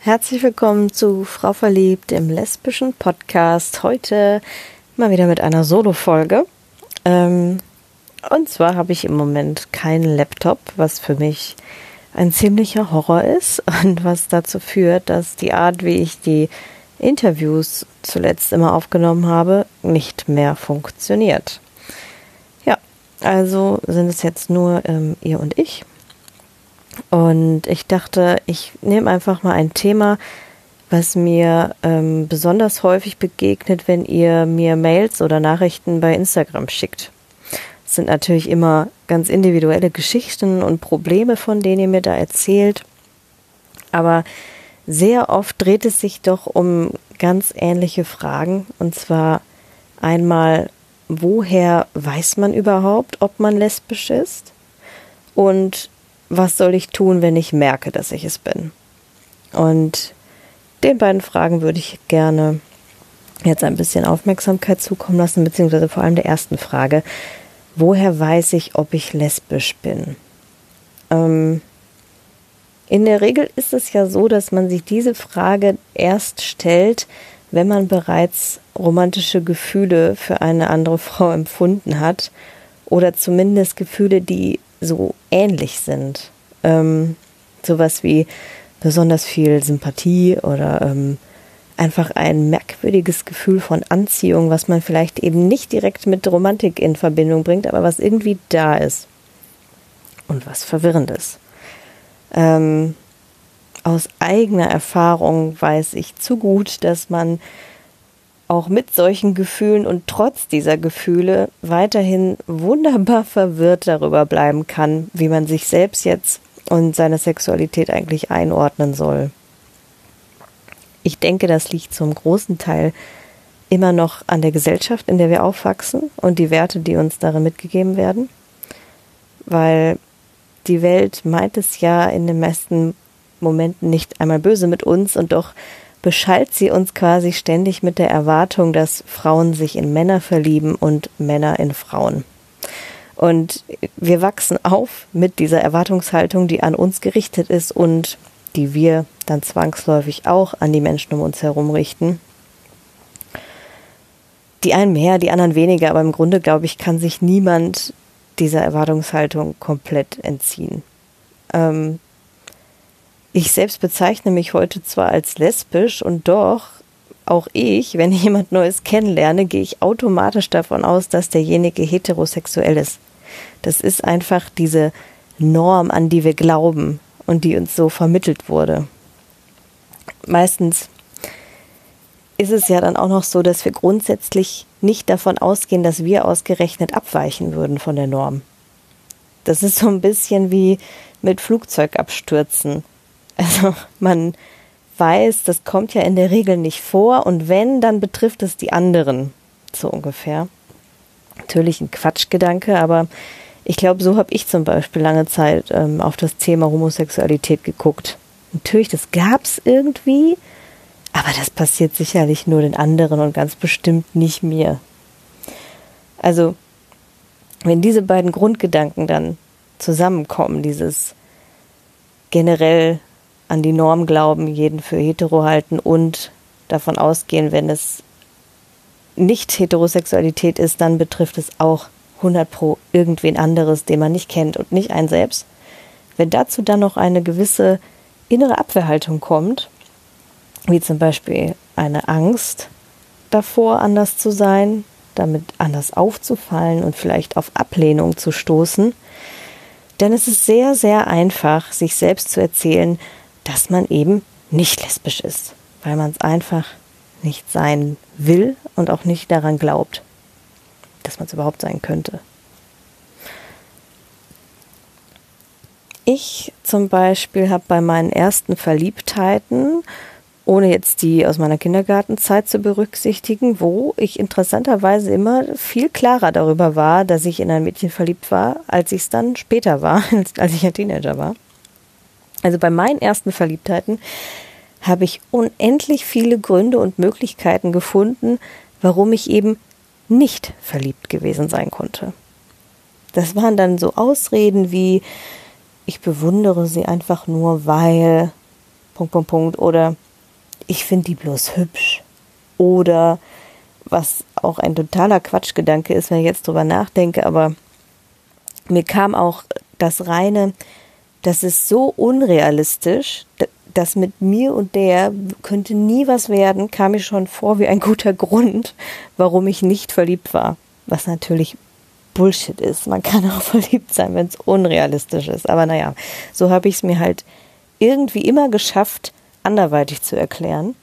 Herzlich willkommen zu Frau Verliebt im lesbischen Podcast. Heute mal wieder mit einer Solo-Folge. Ähm, und zwar habe ich im Moment keinen Laptop, was für mich ein ziemlicher Horror ist und was dazu führt, dass die Art, wie ich die Interviews zuletzt immer aufgenommen habe, nicht mehr funktioniert. Ja, also sind es jetzt nur ähm, ihr und ich. Und ich dachte, ich nehme einfach mal ein Thema, was mir ähm, besonders häufig begegnet, wenn ihr mir Mails oder Nachrichten bei Instagram schickt. Es sind natürlich immer ganz individuelle Geschichten und Probleme, von denen ihr mir da erzählt. Aber sehr oft dreht es sich doch um ganz ähnliche Fragen. Und zwar einmal, woher weiß man überhaupt, ob man lesbisch ist? Und was soll ich tun, wenn ich merke, dass ich es bin? Und den beiden Fragen würde ich gerne jetzt ein bisschen Aufmerksamkeit zukommen lassen, beziehungsweise vor allem der ersten Frage. Woher weiß ich, ob ich lesbisch bin? Ähm, in der Regel ist es ja so, dass man sich diese Frage erst stellt, wenn man bereits romantische Gefühle für eine andere Frau empfunden hat oder zumindest Gefühle, die so ähnlich sind. Ähm, sowas wie besonders viel Sympathie oder ähm, einfach ein merkwürdiges Gefühl von Anziehung, was man vielleicht eben nicht direkt mit Romantik in Verbindung bringt, aber was irgendwie da ist. Und was verwirrend ist. Ähm, aus eigener Erfahrung weiß ich zu gut, dass man auch mit solchen Gefühlen und trotz dieser Gefühle weiterhin wunderbar verwirrt darüber bleiben kann, wie man sich selbst jetzt und seine Sexualität eigentlich einordnen soll. Ich denke, das liegt zum großen Teil immer noch an der Gesellschaft, in der wir aufwachsen und die Werte, die uns darin mitgegeben werden, weil die Welt meint es ja in den meisten Momenten nicht einmal böse mit uns und doch beschallt sie uns quasi ständig mit der Erwartung, dass Frauen sich in Männer verlieben und Männer in Frauen. Und wir wachsen auf mit dieser Erwartungshaltung, die an uns gerichtet ist und die wir dann zwangsläufig auch an die Menschen um uns herum richten. Die einen mehr, die anderen weniger, aber im Grunde, glaube ich, kann sich niemand dieser Erwartungshaltung komplett entziehen. Ähm, ich selbst bezeichne mich heute zwar als lesbisch und doch auch ich, wenn ich jemand Neues kennenlerne, gehe ich automatisch davon aus, dass derjenige heterosexuell ist. Das ist einfach diese Norm, an die wir glauben und die uns so vermittelt wurde. Meistens ist es ja dann auch noch so, dass wir grundsätzlich nicht davon ausgehen, dass wir ausgerechnet abweichen würden von der Norm. Das ist so ein bisschen wie mit Flugzeugabstürzen. Also man weiß, das kommt ja in der Regel nicht vor und wenn, dann betrifft es die anderen, so ungefähr. Natürlich ein Quatschgedanke, aber ich glaube, so habe ich zum Beispiel lange Zeit ähm, auf das Thema Homosexualität geguckt. Natürlich, das gab es irgendwie, aber das passiert sicherlich nur den anderen und ganz bestimmt nicht mir. Also, wenn diese beiden Grundgedanken dann zusammenkommen, dieses generell an die Norm glauben, jeden für hetero halten und davon ausgehen, wenn es nicht Heterosexualität ist, dann betrifft es auch 100 pro irgendwen anderes, den man nicht kennt und nicht einen selbst. Wenn dazu dann noch eine gewisse innere Abwehrhaltung kommt, wie zum Beispiel eine Angst davor, anders zu sein, damit anders aufzufallen und vielleicht auf Ablehnung zu stoßen, dann ist es sehr, sehr einfach, sich selbst zu erzählen, dass man eben nicht lesbisch ist, weil man es einfach nicht sein will und auch nicht daran glaubt, dass man es überhaupt sein könnte. Ich zum Beispiel habe bei meinen ersten Verliebtheiten, ohne jetzt die aus meiner Kindergartenzeit zu berücksichtigen, wo ich interessanterweise immer viel klarer darüber war, dass ich in ein Mädchen verliebt war, als ich es dann später war, als ich ein Teenager war. Also bei meinen ersten Verliebtheiten habe ich unendlich viele Gründe und Möglichkeiten gefunden, warum ich eben nicht verliebt gewesen sein konnte. Das waren dann so Ausreden wie, ich bewundere sie einfach nur, weil Punkt, Punkt, Punkt. Oder ich finde die bloß hübsch. Oder was auch ein totaler Quatschgedanke ist, wenn ich jetzt drüber nachdenke, aber mir kam auch das reine, das ist so unrealistisch, dass mit mir und der könnte nie was werden, kam mir schon vor wie ein guter Grund, warum ich nicht verliebt war. Was natürlich Bullshit ist. Man kann auch verliebt sein, wenn es unrealistisch ist. Aber naja, so habe ich es mir halt irgendwie immer geschafft, anderweitig zu erklären.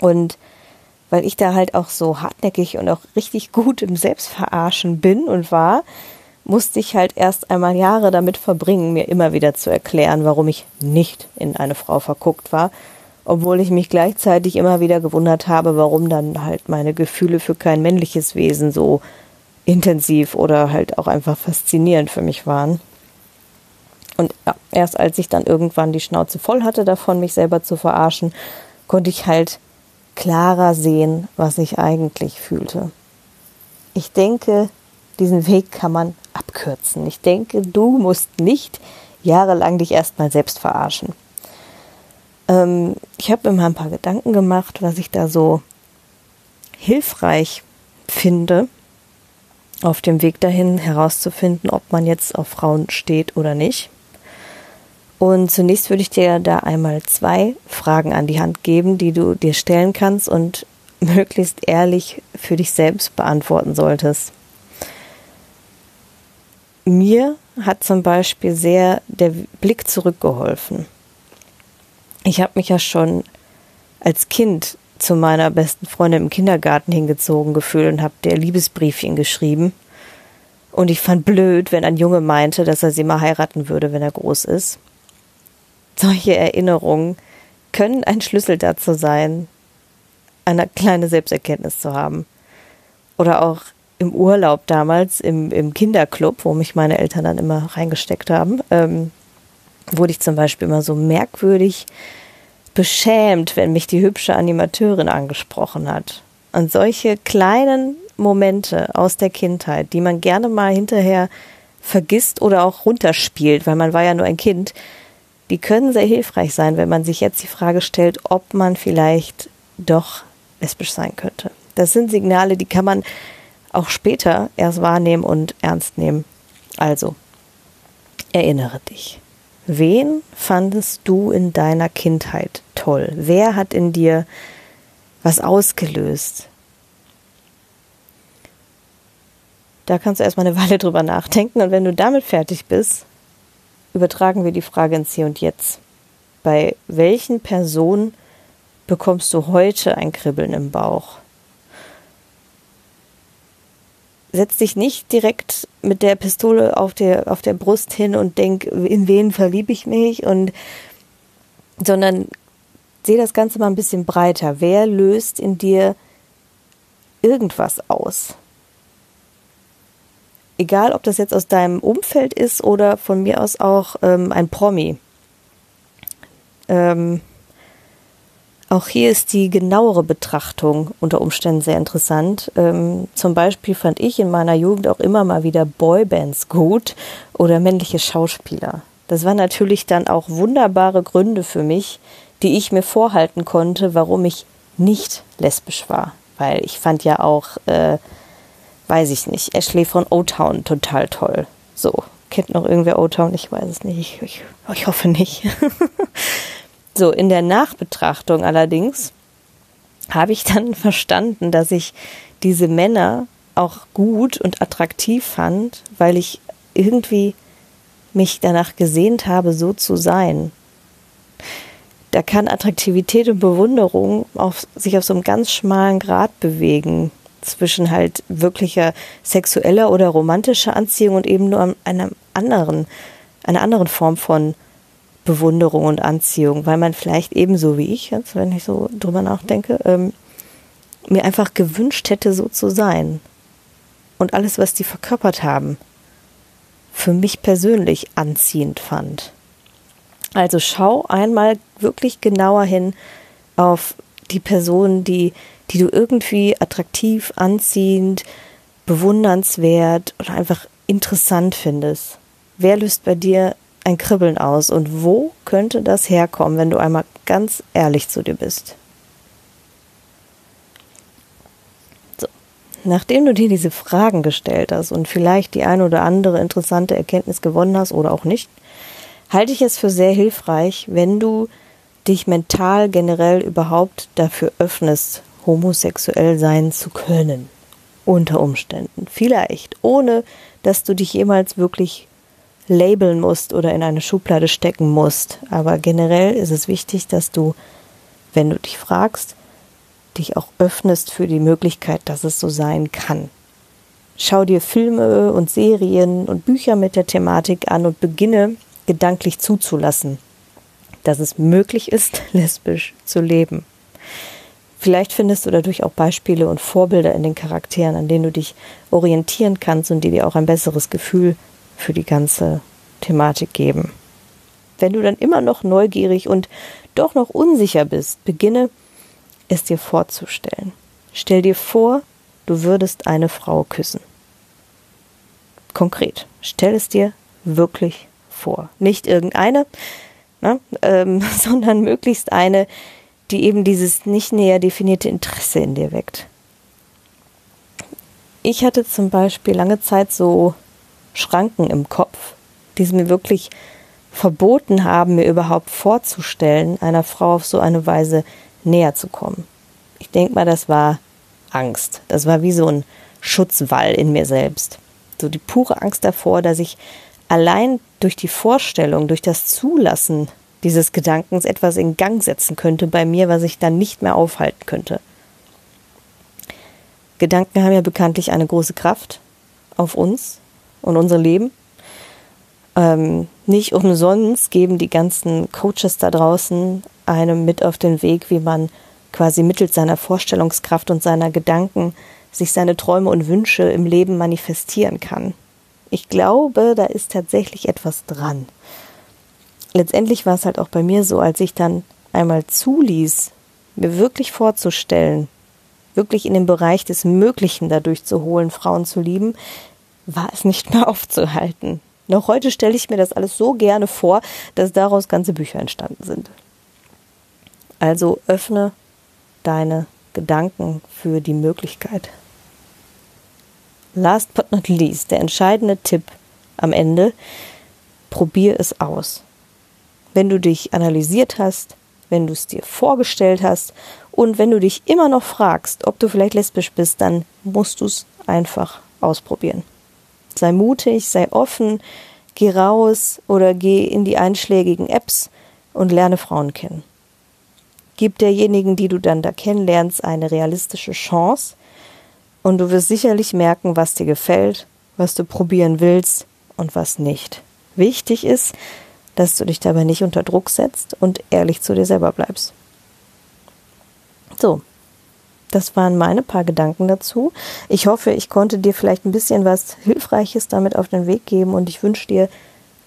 Und weil ich da halt auch so hartnäckig und auch richtig gut im Selbstverarschen bin und war, musste ich halt erst einmal Jahre damit verbringen, mir immer wieder zu erklären, warum ich nicht in eine Frau verguckt war, obwohl ich mich gleichzeitig immer wieder gewundert habe, warum dann halt meine Gefühle für kein männliches Wesen so intensiv oder halt auch einfach faszinierend für mich waren. Und ja, erst als ich dann irgendwann die Schnauze voll hatte davon, mich selber zu verarschen, konnte ich halt klarer sehen, was ich eigentlich fühlte. Ich denke, diesen Weg kann man abkürzen. Ich denke, du musst nicht jahrelang dich erstmal selbst verarschen. Ähm, ich habe mir mal ein paar Gedanken gemacht, was ich da so hilfreich finde, auf dem Weg dahin herauszufinden, ob man jetzt auf Frauen steht oder nicht. Und zunächst würde ich dir da einmal zwei Fragen an die Hand geben, die du dir stellen kannst und möglichst ehrlich für dich selbst beantworten solltest. Mir hat zum Beispiel sehr der Blick zurückgeholfen. Ich habe mich ja schon als Kind zu meiner besten Freundin im Kindergarten hingezogen gefühlt und habe der Liebesbriefchen geschrieben. Und ich fand blöd, wenn ein Junge meinte, dass er sie mal heiraten würde, wenn er groß ist. Solche Erinnerungen können ein Schlüssel dazu sein, eine kleine Selbsterkenntnis zu haben. Oder auch im Urlaub damals im, im Kinderclub, wo mich meine Eltern dann immer reingesteckt haben, ähm, wurde ich zum Beispiel immer so merkwürdig beschämt, wenn mich die hübsche Animateurin angesprochen hat. Und solche kleinen Momente aus der Kindheit, die man gerne mal hinterher vergisst oder auch runterspielt, weil man war ja nur ein Kind, die können sehr hilfreich sein, wenn man sich jetzt die Frage stellt, ob man vielleicht doch lesbisch sein könnte. Das sind Signale, die kann man auch später erst wahrnehmen und ernst nehmen. Also, erinnere dich. Wen fandest du in deiner Kindheit toll? Wer hat in dir was ausgelöst? Da kannst du erstmal eine Weile drüber nachdenken und wenn du damit fertig bist, übertragen wir die Frage ins Hier und Jetzt. Bei welchen Personen bekommst du heute ein Kribbeln im Bauch? Setz dich nicht direkt mit der Pistole auf der, auf der Brust hin und denk, in wen verliebe ich mich und, sondern seh das Ganze mal ein bisschen breiter. Wer löst in dir irgendwas aus? Egal, ob das jetzt aus deinem Umfeld ist oder von mir aus auch ähm, ein Promi. Ähm, auch hier ist die genauere Betrachtung unter Umständen sehr interessant. Ähm, zum Beispiel fand ich in meiner Jugend auch immer mal wieder Boybands gut oder männliche Schauspieler. Das waren natürlich dann auch wunderbare Gründe für mich, die ich mir vorhalten konnte, warum ich nicht lesbisch war. Weil ich fand ja auch, äh, weiß ich nicht, Ashley von O-Town total toll. So, kennt noch irgendwer O-Town? Ich weiß es nicht. Ich, ich, ich hoffe nicht. So, in der Nachbetrachtung allerdings habe ich dann verstanden, dass ich diese Männer auch gut und attraktiv fand, weil ich irgendwie mich danach gesehnt habe, so zu sein. Da kann Attraktivität und Bewunderung auf, sich auf so einem ganz schmalen Grad bewegen zwischen halt wirklicher sexueller oder romantischer Anziehung und eben nur einer anderen, einer anderen Form von Bewunderung und Anziehung, weil man vielleicht ebenso wie ich, jetzt, wenn ich so drüber nachdenke, ähm, mir einfach gewünscht hätte, so zu sein. Und alles, was die verkörpert haben, für mich persönlich anziehend fand. Also schau einmal wirklich genauer hin auf die Personen, die, die du irgendwie attraktiv, anziehend, bewundernswert oder einfach interessant findest. Wer löst bei dir ein Kribbeln aus und wo könnte das herkommen, wenn du einmal ganz ehrlich zu dir bist? So, nachdem du dir diese Fragen gestellt hast und vielleicht die eine oder andere interessante Erkenntnis gewonnen hast oder auch nicht, halte ich es für sehr hilfreich, wenn du dich mental generell überhaupt dafür öffnest, homosexuell sein zu können. Unter Umständen. Vielleicht, ohne dass du dich jemals wirklich labeln musst oder in eine Schublade stecken musst. Aber generell ist es wichtig, dass du, wenn du dich fragst, dich auch öffnest für die Möglichkeit, dass es so sein kann. Schau dir Filme und Serien und Bücher mit der Thematik an und beginne gedanklich zuzulassen, dass es möglich ist, lesbisch zu leben. Vielleicht findest du dadurch auch Beispiele und Vorbilder in den Charakteren, an denen du dich orientieren kannst und die dir auch ein besseres Gefühl für die ganze Thematik geben. Wenn du dann immer noch neugierig und doch noch unsicher bist, beginne es dir vorzustellen. Stell dir vor, du würdest eine Frau küssen. Konkret, stell es dir wirklich vor. Nicht irgendeine, ne, ähm, sondern möglichst eine, die eben dieses nicht näher definierte Interesse in dir weckt. Ich hatte zum Beispiel lange Zeit so Schranken im Kopf, die es mir wirklich verboten haben, mir überhaupt vorzustellen, einer Frau auf so eine Weise näher zu kommen. Ich denke mal, das war Angst. Das war wie so ein Schutzwall in mir selbst. So die pure Angst davor, dass ich allein durch die Vorstellung, durch das Zulassen dieses Gedankens etwas in Gang setzen könnte bei mir, was ich dann nicht mehr aufhalten könnte. Gedanken haben ja bekanntlich eine große Kraft auf uns und unser Leben. Ähm, nicht umsonst geben die ganzen Coaches da draußen einem mit auf den Weg, wie man quasi mittels seiner Vorstellungskraft und seiner Gedanken sich seine Träume und Wünsche im Leben manifestieren kann. Ich glaube, da ist tatsächlich etwas dran letztendlich war es halt auch bei mir so, als ich dann einmal zuließ, mir wirklich vorzustellen, wirklich in den Bereich des Möglichen dadurch zu holen, Frauen zu lieben, war es nicht mehr aufzuhalten. Noch heute stelle ich mir das alles so gerne vor, dass daraus ganze Bücher entstanden sind. Also öffne deine Gedanken für die Möglichkeit. Last but not least, der entscheidende Tipp am Ende, probier es aus wenn du dich analysiert hast, wenn du es dir vorgestellt hast und wenn du dich immer noch fragst, ob du vielleicht lesbisch bist, dann musst du es einfach ausprobieren. Sei mutig, sei offen, geh raus oder geh in die einschlägigen Apps und lerne Frauen kennen. Gib derjenigen, die du dann da kennenlernst, eine realistische Chance und du wirst sicherlich merken, was dir gefällt, was du probieren willst und was nicht. Wichtig ist, dass du dich dabei nicht unter Druck setzt und ehrlich zu dir selber bleibst. So, das waren meine paar Gedanken dazu. Ich hoffe, ich konnte dir vielleicht ein bisschen was Hilfreiches damit auf den Weg geben und ich wünsche dir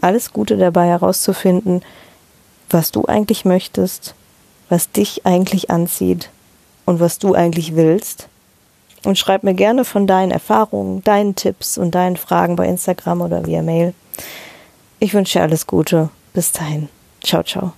alles Gute dabei herauszufinden, was du eigentlich möchtest, was dich eigentlich anzieht und was du eigentlich willst. Und schreib mir gerne von deinen Erfahrungen, deinen Tipps und deinen Fragen bei Instagram oder via Mail. Ich wünsche dir alles Gute. Bis dahin. Ciao, ciao.